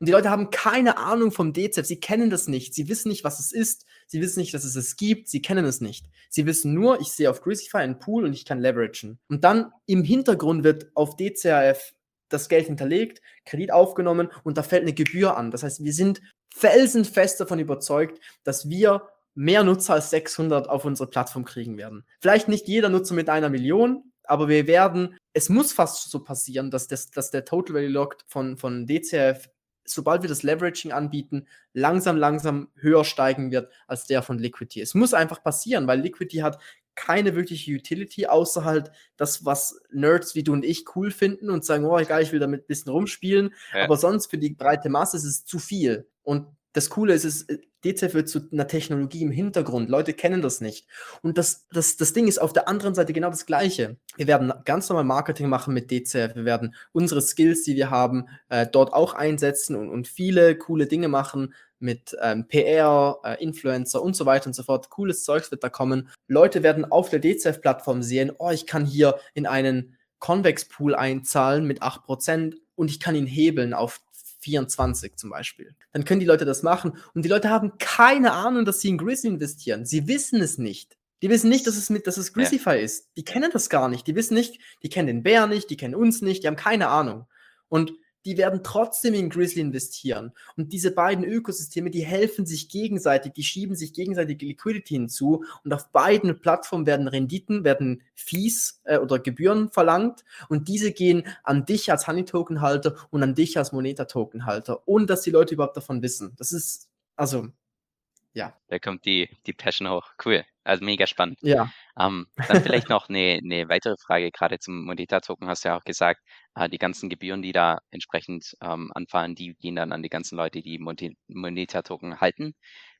S4: Und die Leute haben keine Ahnung vom DZEP. Sie kennen das nicht. Sie wissen nicht, was es ist. Sie wissen nicht, dass es es gibt. Sie kennen es nicht. Sie wissen nur, ich sehe auf Crucify einen Pool und ich kann leveragen. Und dann im Hintergrund wird auf DCAF das Geld hinterlegt, Kredit aufgenommen und da fällt eine Gebühr an. Das heißt, wir sind felsenfest davon überzeugt, dass wir mehr Nutzer als 600 auf unsere Plattform kriegen werden. Vielleicht nicht jeder Nutzer mit einer Million, aber wir werden, es muss fast so passieren, dass, das, dass der Total Value Locked von, von DCF sobald wir das Leveraging anbieten, langsam, langsam höher steigen wird als der von Liquidity. Es muss einfach passieren, weil Liquidity hat keine wirkliche Utility, außer halt das, was Nerds wie du und ich cool finden und sagen, oh, egal, ich will damit ein bisschen rumspielen. Ja. Aber sonst für die breite Masse ist es zu viel. Und das Coole ist, es, DCF wird zu einer Technologie im Hintergrund. Leute kennen das nicht. Und das, das, das Ding ist auf der anderen Seite genau das Gleiche. Wir werden ganz normal Marketing machen mit DCF. Wir werden unsere Skills, die wir haben, äh, dort auch einsetzen und, und viele coole Dinge machen mit ähm, PR, äh, Influencer und so weiter und so fort. Cooles Zeugs wird da kommen. Leute werden auf der DCF-Plattform sehen, oh, ich kann hier in einen Convex Pool einzahlen mit 8% und ich kann ihn hebeln auf 24 zum Beispiel. Dann können die Leute das machen und die Leute haben keine Ahnung, dass sie in Grizzly investieren. Sie wissen es nicht. Die wissen nicht, dass es mit, dass es Grizzlyfy ja. ist. Die kennen das gar nicht. Die wissen nicht, die kennen den Bär nicht, die kennen uns nicht, die haben keine Ahnung. Und die werden trotzdem in Grizzly investieren. Und diese beiden Ökosysteme, die helfen sich gegenseitig, die schieben sich gegenseitig Liquidity hinzu und auf beiden Plattformen werden Renditen, werden Fees äh, oder Gebühren verlangt und diese gehen an dich als Honey-Token-Halter und an dich als Moneta-Token-Halter, ohne dass die Leute überhaupt davon wissen. Das ist also, ja.
S3: Da kommt die, die Passion hoch. Cool. Also mega spannend.
S4: Ja.
S3: Ähm, dann vielleicht noch eine, eine weitere Frage, gerade zum Moneta-Token hast du ja auch gesagt, äh, die ganzen Gebühren, die da entsprechend ähm, anfallen, die gehen dann an die ganzen Leute, die Moneta-Token halten.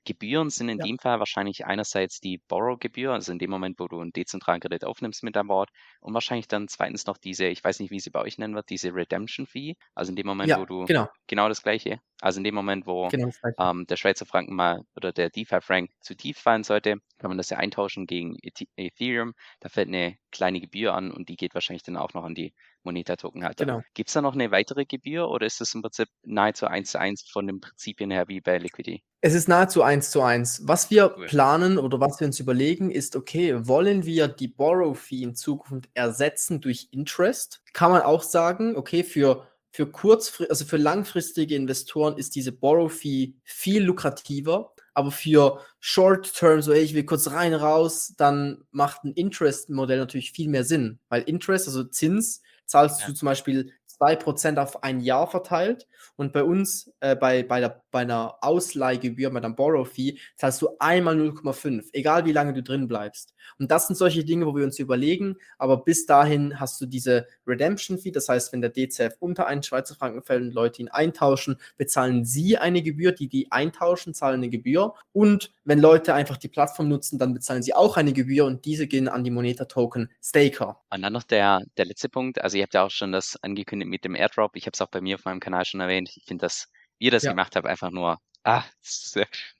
S3: Gebühren sind in
S4: Ja.
S3: dem Fall wahrscheinlich einerseits die Borrow-Gebühr, also in dem Moment, wo du einen dezentralen Kredit aufnimmst mit an Bord und wahrscheinlich dann zweitens noch diese, ich weiß nicht, wie sie bei euch nennen wird, diese Redemption-Fee, also in dem Moment,
S4: Ja,
S3: wo du
S4: genau.
S3: genau das Gleiche, also in dem Moment, wo
S4: Genau
S3: ähm, der Schweizer Franken mal oder der DeFi-Frank zu tief fallen sollte, kann man das ja eintauschen gegen Eth- Ethereum. Da fällt eine kleine Gebühr an und die geht wahrscheinlich dann auch noch an die Moneta-Tokenhalter.
S4: Genau.
S3: Gibt es da noch eine weitere Gebühr oder ist das im Prinzip nahezu eins zu eins von den Prinzipien her wie bei Liquidity?
S4: Es ist nahezu eins zu eins. Was wir planen oder was wir uns überlegen, ist, okay, wollen wir die Borrow-Fee in Zukunft ersetzen durch Interest? Kann man auch sagen, okay, für, für kurzfristige, also für langfristige Investoren ist diese Borrow-Fee viel lukrativer, aber für Short-Term, so, ey, ich will kurz rein, raus, dann macht ein Interest-Modell natürlich viel mehr Sinn, weil Interest, also Zins, zahlst
S3: Ja.
S4: du zum Beispiel 2% auf ein Jahr verteilt und bei uns, äh, bei, bei, der, bei einer Ausleihgebühr, bei einer Borrow-Fee, zahlst du einmal 0,5, egal wie lange du drin bleibst. Und das sind solche Dinge, wo wir uns überlegen, aber bis dahin hast du diese Redemption-Fee, das heißt, wenn der DCF unter einen Schweizer Franken fällt und Leute ihn eintauschen, bezahlen sie eine Gebühr, die die eintauschen, zahlen eine Gebühr. Und wenn Leute einfach die Plattform nutzen, dann bezahlen sie auch eine Gebühr und diese gehen an die Moneta-Token Staker.
S3: Und dann noch der, der letzte Punkt. Also ihr habt ja auch schon das angekündigt mit dem Airdrop. Ich habe es auch bei mir auf meinem Kanal schon erwähnt. Ich finde das, wie ihr das
S4: Ja.
S3: gemacht habt, einfach nur, ah, das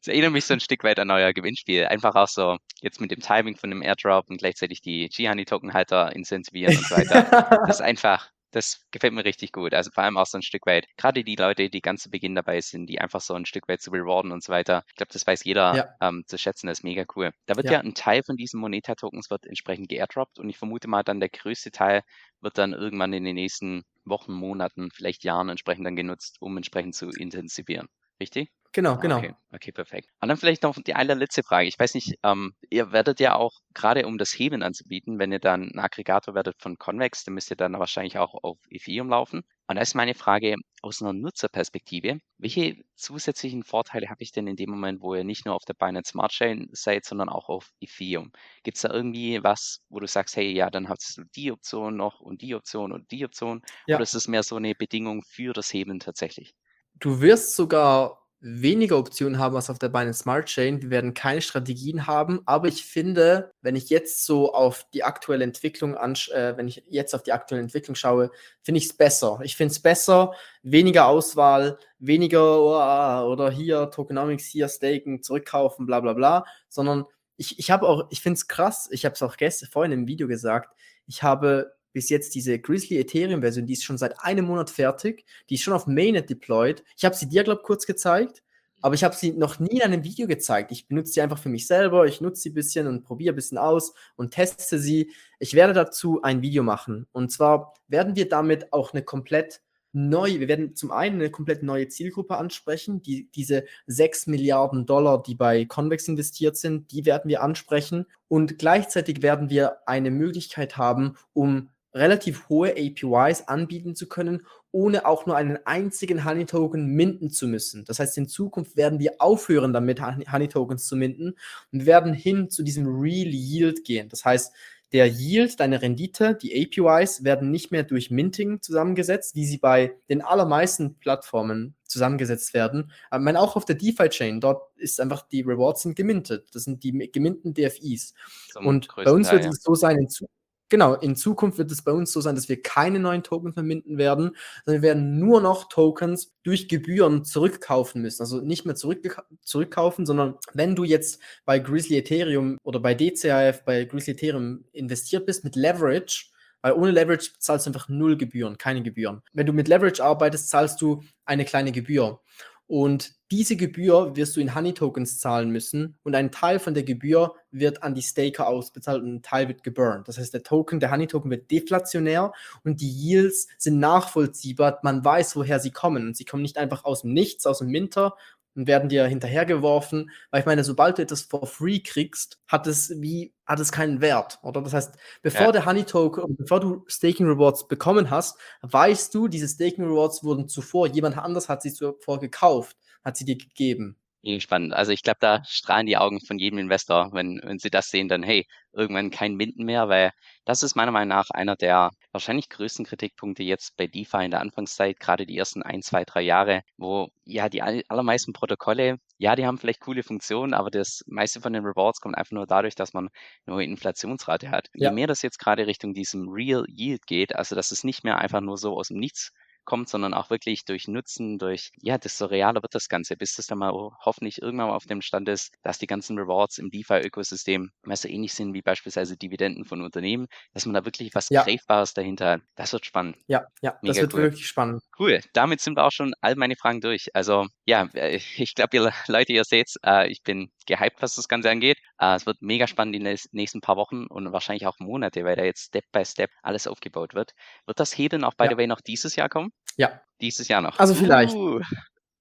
S3: erinnert mich so ein Stück weit an euer Gewinnspiel. Einfach auch so jetzt mit dem Timing von dem Airdrop und gleichzeitig die G-Honey-Token-Halter incentivieren und so weiter. Das ist einfach, das gefällt mir richtig gut. Also vor allem auch so ein Stück weit, gerade die Leute, die ganz zu Beginn dabei sind, die einfach so ein Stück weit zu rewarden und so weiter. Ich glaube, das weiß jeder
S4: Ja.
S3: ähm, zu schätzen, das ist mega cool. Da wird
S4: Ja.
S3: ja, ein Teil von diesen Moneta-Tokens wird entsprechend geairdroppt und ich vermute mal dann der größte Teil wird dann irgendwann in den nächsten Wochen, Monaten, vielleicht Jahren entsprechend dann genutzt, um entsprechend zu intensivieren. Richtig?
S4: Genau,
S3: Ah,
S4: genau.
S3: Okay, okay, perfekt. Und dann vielleicht noch die allerletzte Frage. Ich weiß nicht, ähm, ihr werdet ja auch, gerade um das Hebeln anzubieten, wenn ihr dann ein Aggregator werdet von Convex, dann müsst ihr dann wahrscheinlich auch auf Ethereum laufen. Und da ist meine Frage aus einer Nutzerperspektive, welche zusätzlichen Vorteile habe ich denn in dem Moment, wo ihr nicht nur auf der Binance Smart Chain seid, sondern auch auf Ethereum? Gibt es da irgendwie was, wo du sagst, hey, ja, dann hast du die Option noch und die Option und die Option?
S4: Ja.
S3: Oder ist es mehr so eine Bedingung für das Hebeln tatsächlich?
S4: Du wirst sogar weniger Optionen haben als auf der Binance Smart Chain. Wir werden keine Strategien haben, aber ich finde, wenn ich jetzt so auf die aktuelle Entwicklung ansch äh, wenn ich jetzt auf die aktuelle Entwicklung schaue, finde ich es besser. Ich finde es besser, weniger Auswahl, weniger oh, oder hier Tokenomics, hier staken, zurückkaufen, bla bla bla, sondern ich, ich habe auch, ich finde es krass, ich habe es auch gestern vorhin im Video gesagt, ich habe bis jetzt diese Grizzly Ethereum Version, die ist schon seit einem Monat fertig, die ist schon auf Mainnet deployed. Ich habe sie dir, glaube ich, kurz gezeigt, aber ich habe sie noch nie in einem Video gezeigt. Ich benutze sie einfach für mich selber, ich nutze sie ein bisschen und probiere ein bisschen aus und teste sie. Ich werde dazu ein Video machen. Und zwar werden wir damit auch eine komplett neue, wir werden zum einen eine komplett neue Zielgruppe ansprechen, die, diese 6 Milliarden Dollar, die bei Convex investiert sind, die werden wir ansprechen. Und gleichzeitig werden wir eine Möglichkeit haben, um relativ hohe APYs anbieten zu können, ohne auch nur einen einzigen Honey Token minden zu müssen. Das heißt, in Zukunft werden wir aufhören damit, Honey Tokens zu minden und werden hin zu diesem Real Yield gehen. Das heißt, der Yield, deine Rendite, die APYs werden nicht mehr durch Minting zusammengesetzt, wie sie bei den allermeisten Plattformen zusammengesetzt werden. Aber meine, auch auf der DeFi-Chain, dort ist einfach, die Rewards sind gemintet. Das sind die geminten DFIs.
S3: Zum
S4: Und bei uns wird es so sein, in, Zu genau, in Zukunft wird es bei uns so sein, dass wir keine neuen Tokens mehr minten werden, sondern wir werden nur noch Tokens durch Gebühren zurückkaufen müssen. Also nicht mehr zurück, zurückkaufen, sondern wenn du jetzt bei Grizzly Ethereum oder bei DCAF, bei Grizzly Ethereum investiert bist mit Leverage, weil ohne Leverage zahlst du einfach null Gebühren, keine Gebühren. Wenn du mit Leverage arbeitest, zahlst du eine kleine Gebühr. Und diese Gebühr wirst du in Honey Tokens zahlen müssen und ein Teil von der Gebühr wird an die Staker ausbezahlt und ein Teil wird geburnt. Das heißt, der Token, der Honey Token wird deflationär und die Yields sind nachvollziehbar. Man weiß, woher sie kommen. Und sie kommen nicht einfach aus dem Nichts, aus dem Minter und werden dir hinterhergeworfen, weil ich meine, sobald du etwas for free kriegst, hat es wie hat es keinen Wert, oder? Das heißt, bevor
S3: Ja.
S4: der Honey Token, bevor du Staking Rewards bekommen hast, weißt du, diese Staking Rewards wurden zuvor, jemand anders hat sie zuvor gekauft, hat sie dir gegeben.
S3: Spannend. Also ich glaube, da strahlen die Augen von jedem Investor, wenn, wenn sie das sehen, dann hey, irgendwann kein Minden mehr, weil das ist meiner Meinung nach einer der wahrscheinlich größten Kritikpunkte jetzt bei DeFi in der Anfangszeit, gerade die ersten ein, zwei, drei Jahre, wo ja die allermeisten Protokolle, ja, die haben vielleicht coole Funktionen, aber das meiste von den Rewards kommt einfach nur dadurch, dass man eine hohe Inflationsrate hat. Ja. Je mehr das jetzt gerade Richtung diesem Real Yield geht, also dass es nicht mehr einfach nur so aus dem Nichts kommt, sondern auch wirklich durch Nutzen, durch, ja, desto realer wird das Ganze, bis das dann mal hoffentlich irgendwann mal auf dem Stand ist, dass die ganzen Rewards im DeFi-Ökosystem mehr so ähnlich sind wie beispielsweise Dividenden von Unternehmen, dass man da wirklich was ja. Greifbares dahinter hat. Das wird spannend.
S4: Ja, ja, Mega das wird cool. wirklich spannend.
S3: Cool, damit sind wir auch schon all meine Fragen durch. Also, ja, äh, ich glaube, ihr Leute, ihr seht äh, ich bin gehypt, was das Ganze angeht. Äh, es wird mega spannend die nächsten paar Wochen und wahrscheinlich auch Monate, weil da jetzt Step by Step alles aufgebaut wird. Wird das Hebeln auch by ja. the way noch dieses Jahr kommen?
S4: Ja.
S3: Dieses Jahr noch.
S4: Also vielleicht. Uh,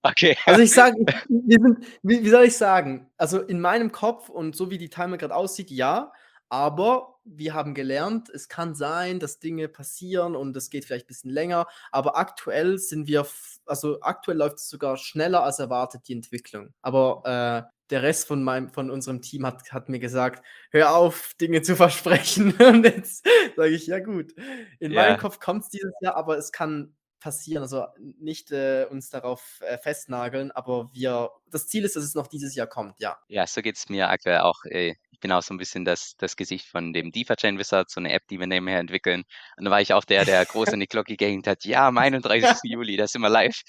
S3: okay.
S4: Also ich sage, wie, wie soll ich sagen? Also in meinem Kopf und so wie die Timer gerade aussieht, ja. Aber wir haben gelernt, es kann sein, dass Dinge passieren und es geht vielleicht ein bisschen länger. Aber aktuell sind wir, also aktuell läuft es sogar schneller als erwartet, die Entwicklung. Aber äh, der Rest von, meinem, von unserem Team hat, hat mir gesagt, hör auf, Dinge zu versprechen. Und jetzt sage ich, ja gut, in ja. meinem Kopf kommt es dieses Jahr, aber es kann passieren. Also nicht äh, uns darauf äh, festnageln, aber wir, das Ziel ist, dass es noch dieses Jahr kommt, ja.
S3: Ja, so geht es mir aktuell auch. Äh, ich bin auch so ein bisschen das, das Gesicht von dem DeFi-Chain Wizard, so eine App, die wir nebenher entwickeln. Und da war ich auch der, der groß in die Glocke gehängt hat. Ja, am 31. Juli, da sind wir live.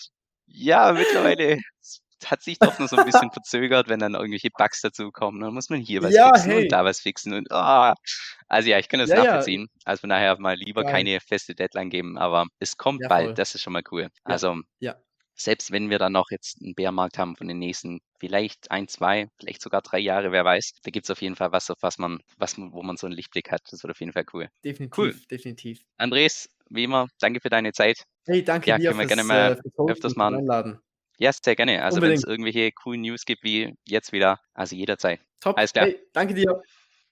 S3: Ja, mittlerweile hat sich doch nur so ein bisschen verzögert, wenn dann irgendwelche Bugs dazukommen. Dann muss man hier was ja, fixen hey. und da was fixen und oh. also ja, ich kann das ja, nachvollziehen. Ja. Also von daher mal lieber keine feste Deadline geben, aber es kommt bald, das ist schon mal cool. Also selbst wenn wir dann noch jetzt einen Bärmarkt haben von den nächsten vielleicht ein, zwei, vielleicht sogar drei Jahre, wer weiß, da gibt es auf jeden Fall was, auf was man, was wo man so einen Lichtblick hat. Das wird auf jeden Fall cool.
S4: Definitiv, cool. definitiv.
S3: Andres, wie immer, danke für deine Zeit.
S4: Hey, danke
S3: ja,
S4: dir
S3: können wir gerne mal äh, öfters machen. Einladen. Ja, sehr gerne. Also wenn es irgendwelche coolen News gibt wie jetzt wieder, also jederzeit.
S4: Top. Alles klar. Hey, danke dir.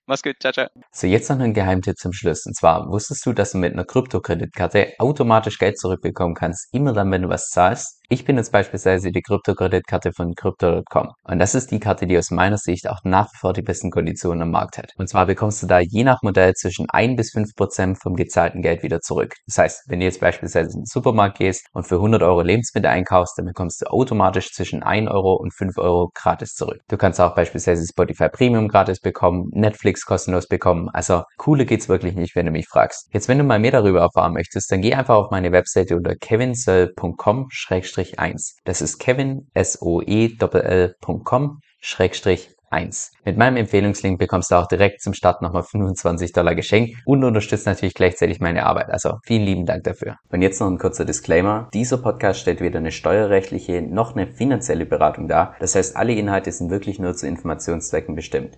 S3: Mach's gut, ciao, ciao.
S2: So, jetzt noch ein Geheimtipp zum Schluss. Und zwar, wusstest du, dass du mit einer Kryptokreditkarte automatisch Geld zurückbekommen kannst, immer dann, wenn du was zahlst? Ich bin jetzt beispielsweise die Kryptokreditkarte von Crypto.com. Und das ist die Karte, die aus meiner Sicht auch nach wie vor die besten Konditionen am Markt hat. Und zwar bekommst du da je nach Modell zwischen 1 bis 5 Prozent vom gezahlten Geld wieder zurück. Das heißt, wenn du jetzt beispielsweise in den Supermarkt gehst und für 100 Euro Lebensmittel einkaufst, dann bekommst du automatisch zwischen 1 Euro und 5 Euro gratis zurück. Du kannst auch beispielsweise Spotify Premium gratis bekommen, Netflix kostenlos bekommen. Also cooler geht's wirklich nicht, wenn du mich fragst. Jetzt, wenn du mal mehr darüber erfahren möchtest, dann geh einfach auf meine Webseite unter kevinsoe.com 1. Das ist kevin, S-O-E-L-L.com, Schrägstrich 1. Mit meinem Empfehlungslink bekommst du auch direkt zum Start nochmal 25 Dollar geschenkt und unterstützt natürlich gleichzeitig meine Arbeit. Also vielen lieben Dank dafür. Und jetzt noch ein kurzer Disclaimer. Dieser Podcast stellt weder eine steuerrechtliche noch eine finanzielle Beratung dar. Das heißt, alle Inhalte sind wirklich nur zu Informationszwecken bestimmt.